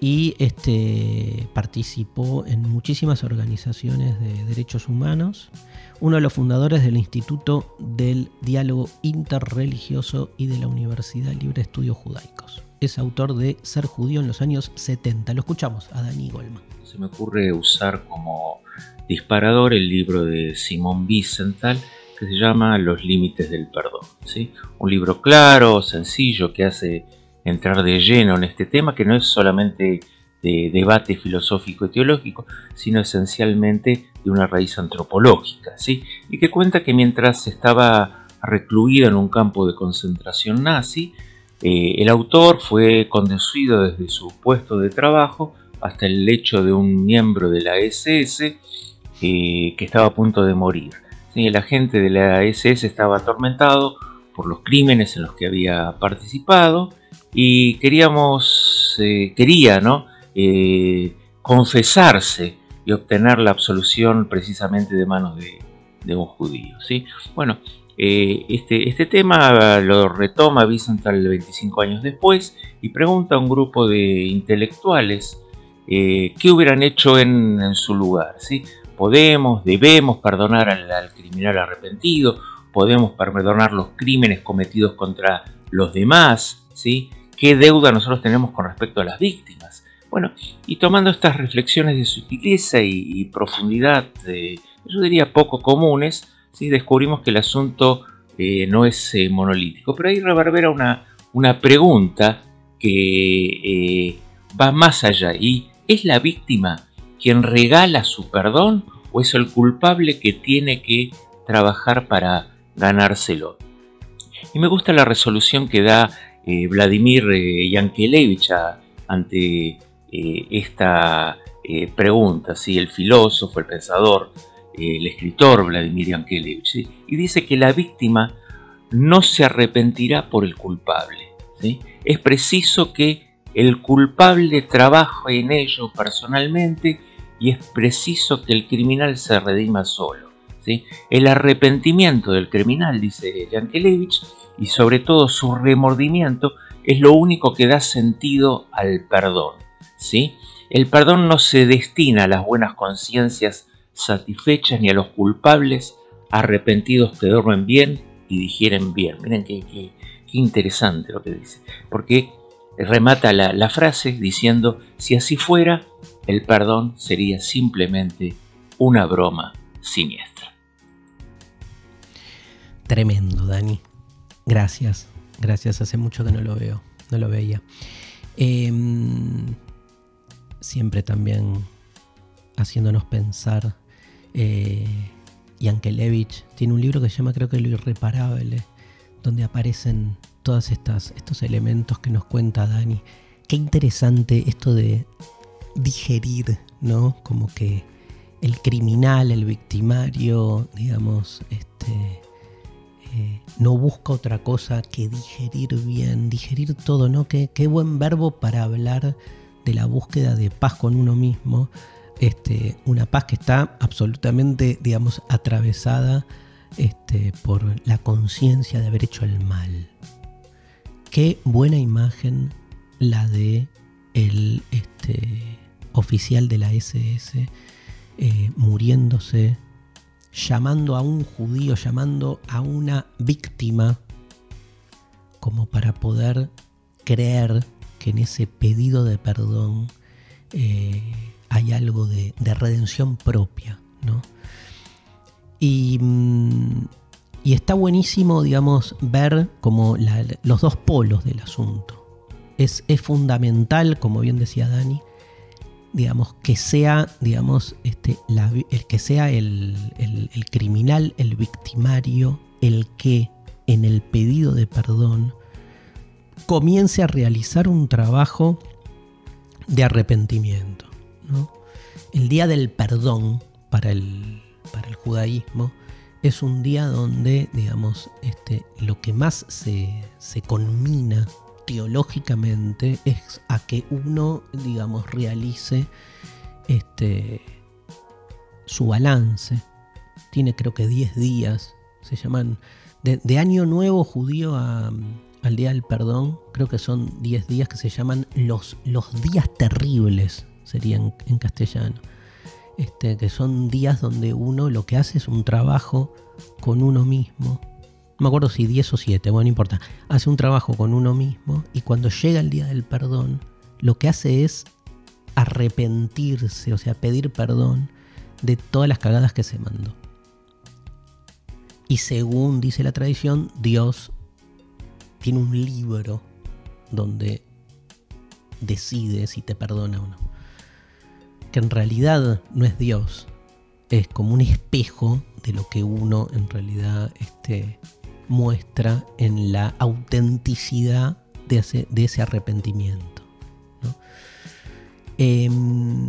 y este, participó en muchísimas organizaciones de derechos humanos, uno de los fundadores del Instituto del Diálogo Interreligioso y de la Universidad Libre de Estudios Judaicos. Es autor de Ser judío en los años 70. Lo escuchamos a Dani Goldman. Se me ocurre usar como disparador el libro de Simón Wiesenthal que se llama Los límites del perdón. ¿sí? Un libro claro, sencillo, que hace entrar de lleno en este tema, que no es solamente de debate filosófico y teológico, sino esencialmente de una raíz antropológica, ¿sí? y que cuenta que mientras estaba recluido en un campo de concentración nazi, eh, el autor fue conducido desde su puesto de trabajo hasta el lecho de un miembro de la SS eh, que estaba a punto de morir. El agente de la SS estaba atormentado por los crímenes en los que había participado y queríamos, eh, quería, ¿no? Eh, confesarse y obtener la absolución precisamente de manos de, un judío, ¿sí? Bueno, eh, este, este, tema lo retoma Wiesenthal 25 años después y pregunta a un grupo de intelectuales qué hubieran hecho en, su lugar, ¿sí? Podemos, debemos perdonar al, al criminal arrepentido, podemos perdonar los crímenes cometidos contra los demás, ¿sí? Qué deuda nosotros tenemos con respecto a las víctimas. Bueno, y tomando estas reflexiones de sutileza y, profundidad, yo diría poco comunes, ¿sí? descubrimos que el asunto eh, no es eh, monolítico. Pero ahí reverbera una, una pregunta que eh, va más allá. ¿Y es la víctima quien regala su perdón o es el culpable que tiene que trabajar para ganárselo? Y me gusta la resolución que da eh, Vladimir eh, Yankelevich ante eh, esta pregunta, ¿sí? el filósofo, el pensador, el escritor Vladimir Yankelevich, y dice que la víctima no se arrepentirá por el culpable. Es preciso que el culpable trabaje en ello personalmente y es preciso que el criminal se redima solo. El arrepentimiento del criminal, dice Yankelevich, y sobre todo su remordimiento es lo único que da sentido al perdón. ¿sí? El perdón no se destina a las buenas conciencias satisfechas ni a los culpables arrepentidos que duermen bien y digieren bien. Miren qué, interesante lo que dice. Porque remata la frase diciendo, si así fuera, el perdón sería simplemente una broma siniestra. Tremendo, Dani. Gracias, gracias. Hace mucho que no lo veo, no lo veía. Em, siempre también haciéndonos pensar. Eh, Yankelevich tiene un libro que se llama creo que Lo Irreparable, donde aparecen todos estos elementos que nos cuenta Dani. Qué interesante esto de digerir, ¿no? Como que el criminal, el victimario, digamos, este, eh, no busca otra cosa que digerir bien, digerir todo, ¿no? Qué, qué, buen verbo para hablar de la búsqueda de paz con uno mismo. Este, una paz que está absolutamente, digamos, atravesada este, por la conciencia de haber hecho el mal. Qué buena imagen la de el este, oficial de la SS eh, muriéndose, llamando a un judío, llamando a una víctima, como para poder creer que en ese pedido de perdón eh, hay algo de, redención propia, ¿no? Y, mm, está buenísimo, digamos, ver como los dos polos del asunto. Es, es, fundamental, como bien decía Dani, digamos, que sea, digamos, este, el que sea el, el criminal, el victimario, el que en el pedido de perdón comience a realizar un trabajo de arrepentimiento. El día del perdón para el, para el judaísmo es un día donde, digamos, este, lo que más se, se conmina teológicamente es a que uno, digamos, realice este, su balance. Tiene creo que 10 días, se llaman, de año nuevo judío al Día del Perdón, creo que son 10 días que se llaman los, los días terribles, serían en castellano. Este, que son días donde uno lo que hace es un trabajo con uno mismo. Me acuerdo si 10 o 7, bueno, no importa. Hace un trabajo con uno mismo y cuando llega el día del perdón, lo que hace es arrepentirse, o sea, pedir perdón de todas las cagadas que se mandó. Y según dice la tradición, Dios tiene un libro donde decide si te perdona o no. Que en realidad no es Dios, es como un espejo de lo que uno en realidad este, muestra en la autenticidad de ese, arrepentimiento. Em,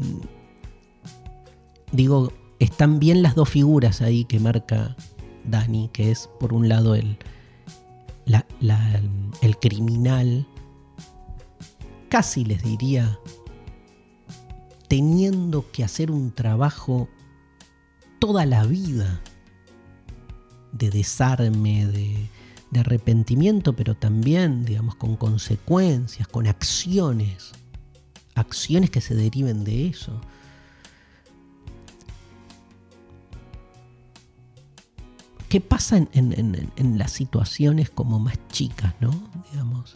digo, están bien las dos figuras ahí que marca Dani, que es por un lado el, el criminal, casi les diría, teniendo que hacer un trabajo toda la vida de desarme, de, de arrepentimiento, pero también, digamos, con consecuencias, con acciones, acciones que se deriven de eso. ¿Qué pasa en, las situaciones como más chicas, no? Digamos,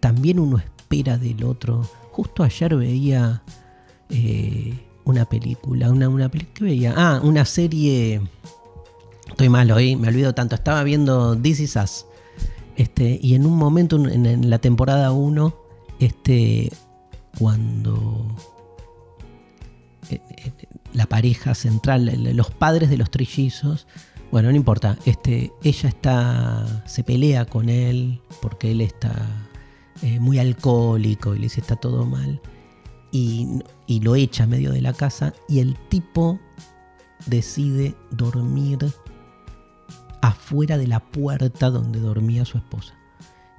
también uno espera del otro. Justo ayer veía eh, una película, una, una que veía, ah, una serie. Estoy malo ahí, me olvido tanto. Estaba viendo This Is Us. Este, y en un momento en, la temporada 1, este, cuando eh, eh, la pareja central, los padres de los trillizos, bueno, no importa. Este, ella está. se pelea con él porque él está eh, muy alcohólico y le dice está todo mal. Y, y lo echa a medio de la casa. Y el tipo decide dormir afuera de la puerta donde dormía su esposa.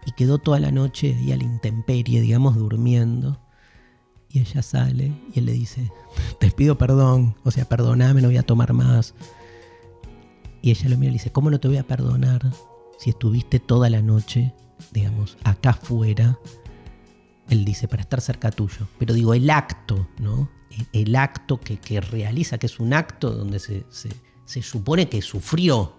Y quedó toda la noche ahí a la intemperie, digamos, durmiendo. Y ella sale y él le dice, te pido perdón, o sea, perdoname, no voy a tomar más. Y ella lo mira y le dice, ¿cómo no te voy a perdonar si estuviste toda la noche, digamos, acá afuera? Él dice, para estar cerca tuyo. Pero digo, el acto, ¿no? El, acto que, realiza, que es un acto donde se, supone que sufrió.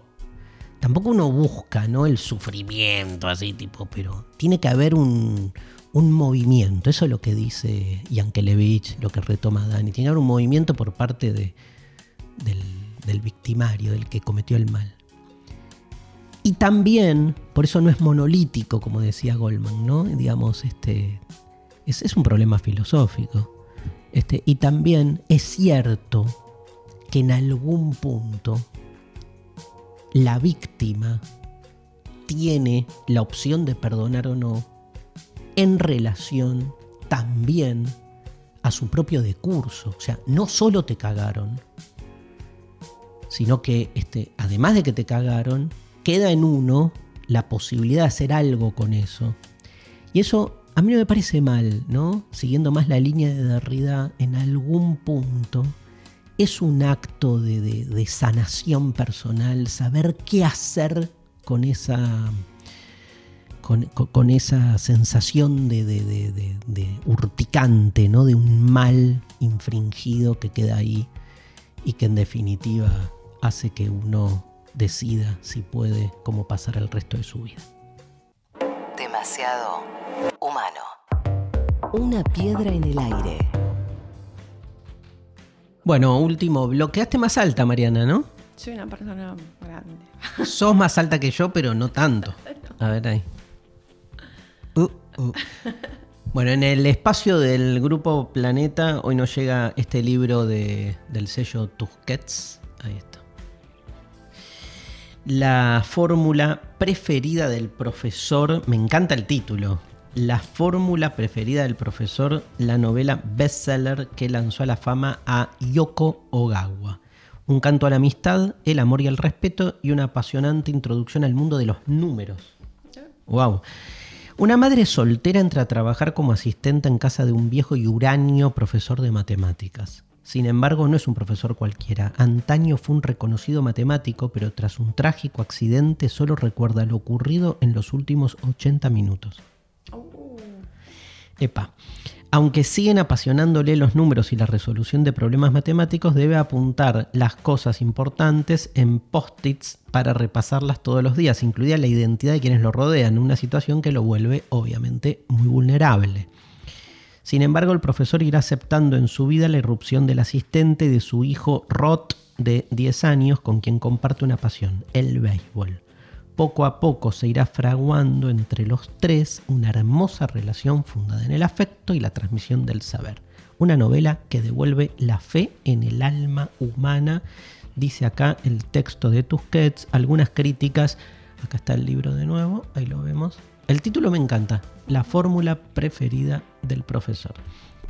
Tampoco uno busca, ¿no? El sufrimiento, así tipo, pero tiene que haber un, un movimiento. Eso es lo que dice Yankelevich, lo que retoma Dani. Tiene que haber un movimiento por parte de, del del victimario, del que cometió el mal. Y también, por eso no es monolítico, como decía Goldman, ¿no? Digamos, este, es, es un problema filosófico. Este, y también es cierto que en algún punto la víctima tiene la opción de perdonar o no en relación también a su propio decurso. O sea, no solo te cagaron, sino que este, además de que te cagaron, queda en uno la posibilidad de hacer algo con eso. Y eso a mí no me parece mal, ¿no? Siguiendo más la línea de Derrida, en algún punto es un acto de, sanación personal, saber qué hacer con esa, con, esa sensación de, de, urticante, ¿no? de un mal infringido que queda ahí y que en definitiva hace que uno decida si puede cómo pasar el resto de su vida. Demasiado humano. Una piedra en el aire. Bueno, último, bloqueaste más alta, Mariana, ¿no? Soy una persona grande. Sos más alta que yo, pero no tanto. A ver ahí. Uh, uh. Bueno, en el espacio del grupo Planeta hoy nos llega este libro de, del sello Tusquets. Ahí está. La fórmula preferida del profesor, me encanta el título, la fórmula preferida del profesor, la novela bestseller que lanzó a la fama a Yoko Ogawa. Un canto a la amistad, el amor y el respeto y una apasionante introducción al mundo de los números. Wow. Una madre soltera entra a trabajar como asistente en casa de un viejo y uranio profesor de matemáticas. Sin embargo, no es un profesor cualquiera. Antaño fue un reconocido matemático, pero tras un trágico accidente solo recuerda lo ocurrido en los últimos 80 minutos. Epa. Aunque siguen apasionándole los números y la resolución de problemas matemáticos, debe apuntar las cosas importantes en post-its para repasarlas todos los días, incluida la identidad de quienes lo rodean, una situación que lo vuelve obviamente muy vulnerable. Sin embargo, el profesor irá aceptando en su vida la irrupción del asistente de su hijo Roth de 10 años, con quien comparte una pasión, el béisbol poco a poco se irá fraguando entre los tres una hermosa relación fundada en el afecto y la transmisión del saber. Una novela que devuelve la fe en el alma humana. Dice acá el texto de Tusquets, algunas críticas. Acá está el libro de nuevo, ahí lo vemos. El título me encanta, La fórmula preferida del profesor.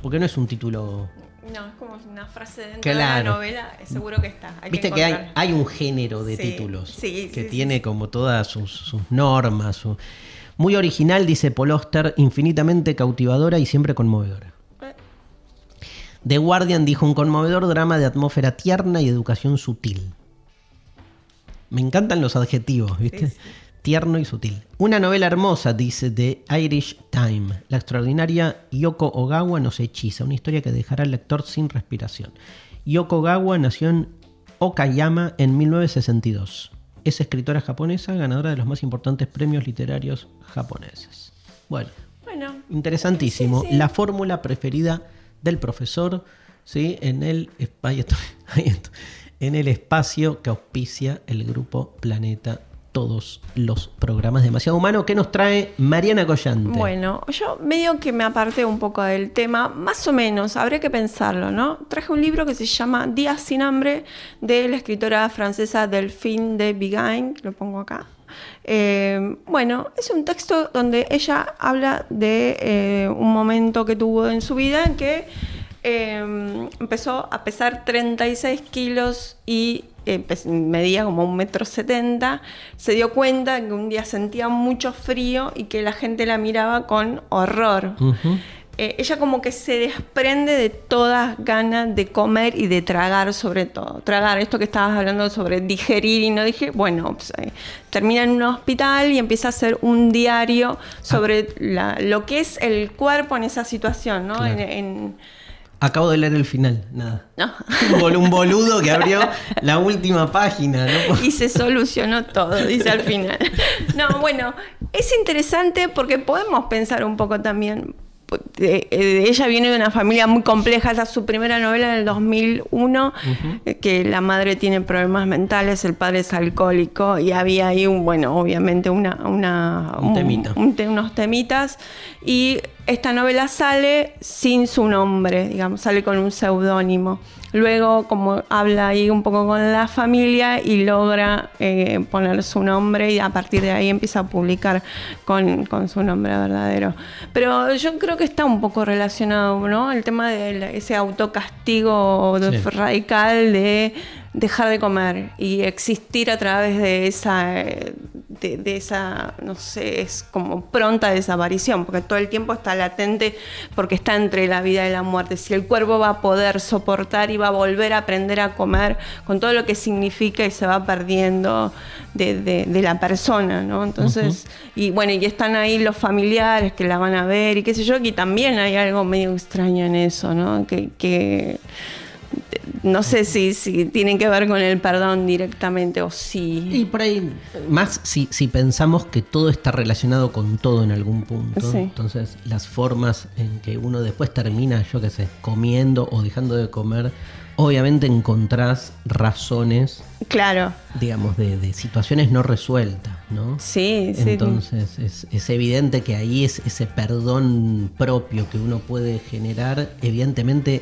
Porque no es un título no, es como una frase dentro de la novela, seguro que está. Viste que, hay, un género de títulos que tiene como todas sus, normas. Muy original, dice Paul infinitamente cautivadora y siempre conmovedora. Eh. The Guardian dijo un conmovedor drama de atmósfera tierna y educación sutil. Me encantan los adjetivos, ¿viste? Tierno y sutil. Una novela hermosa, dice The Irish Time. La extraordinaria Yoko Ogawa nos hechiza, una historia que dejará al lector sin respiración. Yoko Ogawa nació en Okayama en 1962. Es escritora japonesa, ganadora de los más importantes premios literarios japoneses. Bueno, bueno interesantísimo. La fórmula preferida del profesor, ¿sí? En el, en el espacio que auspicia el grupo Planeta todos los programas Demasiado Humano. ¿Qué nos trae Mariana Collante? Bueno, yo medio que me aparté un poco del tema, más o menos, habría que pensarlo, ¿no? Traje un libro que se llama Días sin hambre de la escritora francesa Delphine de Bigain, lo pongo acá. Eh, bueno, es un texto donde ella habla de eh, un momento que tuvo en su vida en que eh, empezó a pesar 36 kilos y medía como un metro setenta, se dio cuenta que un día sentía mucho frío y que la gente la miraba con horror. Eh, ella como que se desprende de todas ganas de comer y de tragar sobre todo. Tragar, esto que estabas hablando sobre digerir y no dije, bueno, pues, eh, termina en un hospital y empieza a hacer un diario sobre lo que es el cuerpo en esa situación, ¿no? en, Acabo de leer el final, nada. Un boludo que abrió la última página, ¿no? Y se solucionó todo, dice al final. No, bueno, es interesante porque podemos pensar un poco también. Ella viene de una familia muy compleja, esa es su primera novela en el 2001, que la madre tiene problemas mentales, el padre es alcohólico y había ahí, un, bueno, obviamente una, una unos temitas. Y esta novela sale sin su nombre, digamos, sale con un seudónimo. Luego, como habla ahí un poco con la familia y logra eh, poner su nombre y a partir de ahí empieza a publicar con, su nombre verdadero. Pero yo creo que está un poco relacionado, ¿no? El tema de ese autocastigo radical de dejar de comer y existir a través de esa, de, de esa, no sé, es como pronta desaparición, porque todo el tiempo está latente, porque está entre la vida y la muerte. Si el cuerpo va a poder soportar y va a volver a aprender a comer con todo lo que significa y se va perdiendo de, de- de la persona, ¿no? Entonces, y bueno, y están ahí los familiares que la van a ver y qué sé yo, y también hay algo medio extraño en eso, ¿no? Que, que no sé si, si tienen que ver con el perdón directamente o sí. Y por ahí, más si, si pensamos que todo está relacionado con todo en algún punto, Sí. entonces las formas en que uno después termina, yo qué sé, comiendo o dejando de comer, obviamente encontrás razones, Claro, digamos, de, de situaciones no resueltas, ¿no? sí, sí. Entonces es, es evidente que ahí es ese perdón propio que uno puede generar, evidentemente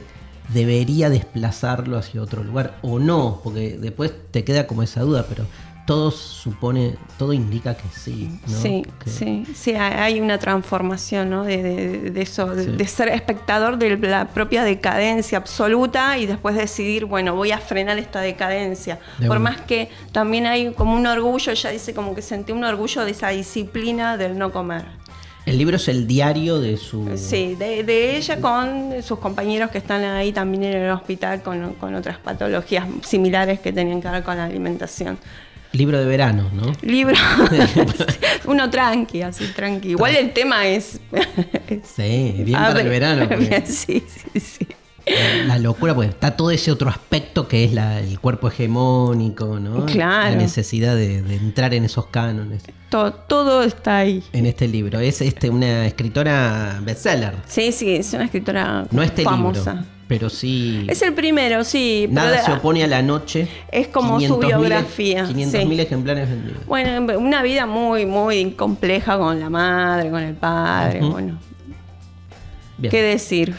debería desplazarlo hacia otro lugar o no, porque después te queda como esa duda, pero todo supone, todo indica que sí, ¿no? Sí, Que- sí, sí, hay una transformación ¿no? de, de- de eso, de, Sí. de ser espectador de la propia decadencia absoluta y después decidir, bueno, voy a frenar esta decadencia. De Por más que también hay como un orgullo, ella dice como que sentí un orgullo de esa disciplina del no comer. El libro es el diario de su... Sí, de, de ella con sus compañeros que están ahí también en el hospital con, con otras patologías similares que tenían que ver con la alimentación. Libro de verano, ¿no? Libro, uno tranqui, así tranqui. Igual el tema es... Sí, bien Ah, para el verano. porque sí, sí, sí. La locura, pues está todo ese otro aspecto que es la- el cuerpo hegemónico, ¿no? Claro. La necesidad de, de entrar en esos cánones. Todo, todo está ahí. En este libro. Es este una escritora bestseller. Sí, sí, es una escritora No este famosa. libro, pero sí. Es el primero, sí. Nada se opone a la noche. Es como su 500.000 biografía, 500.000 sí. ejemplares vendidos. Bueno, una vida muy, muy compleja con la madre, con el padre, bueno. Bien. ¿Qué decir,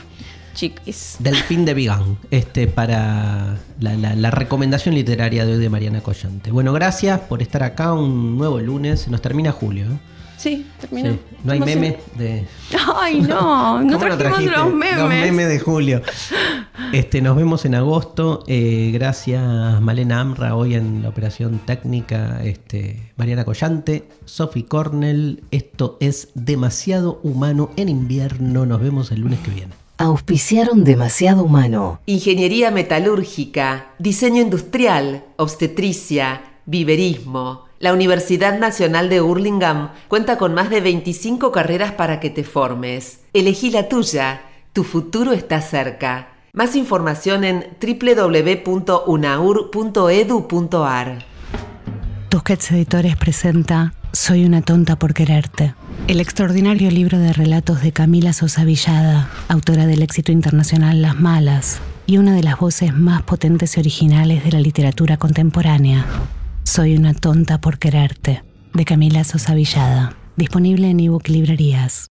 chiquis? Delfín de Vigan, este, para la, la- la recomendación literaria de hoy de Mariana Collante. Bueno, gracias por estar acá un nuevo lunes. Nos termina julio. ¿eh? Sí, terminó. Sí. No hay ¿Cómo se- meme de. Ay, no, no ¿Cómo no trajimos los memes. Los memes de julio. Este, nos vemos en agosto. Eh, gracias Malena Amra hoy en la operación técnica. Este, Mariana Collante, Sophie Cornell. Esto es demasiado humano en invierno. Nos vemos el lunes que viene. Auspiciaron demasiado humano. Ingeniería metalúrgica, diseño industrial, obstetricia, viverismo. La Universidad Nacional de Hurlingham cuenta con más de 25 carreras para que te formes. Elegí la tuya. Tu futuro está cerca. Más información en www.unaur.edu.ar. Tusquets Editores presenta Soy una tonta por quererte. El extraordinario libro de relatos de Camila Sosa Villada, autora del éxito internacional Las Malas y una de las voces más potentes y originales de la literatura contemporánea. Soy una tonta por quererte, de Camila Sosa Villada. Disponible en ebook librerías.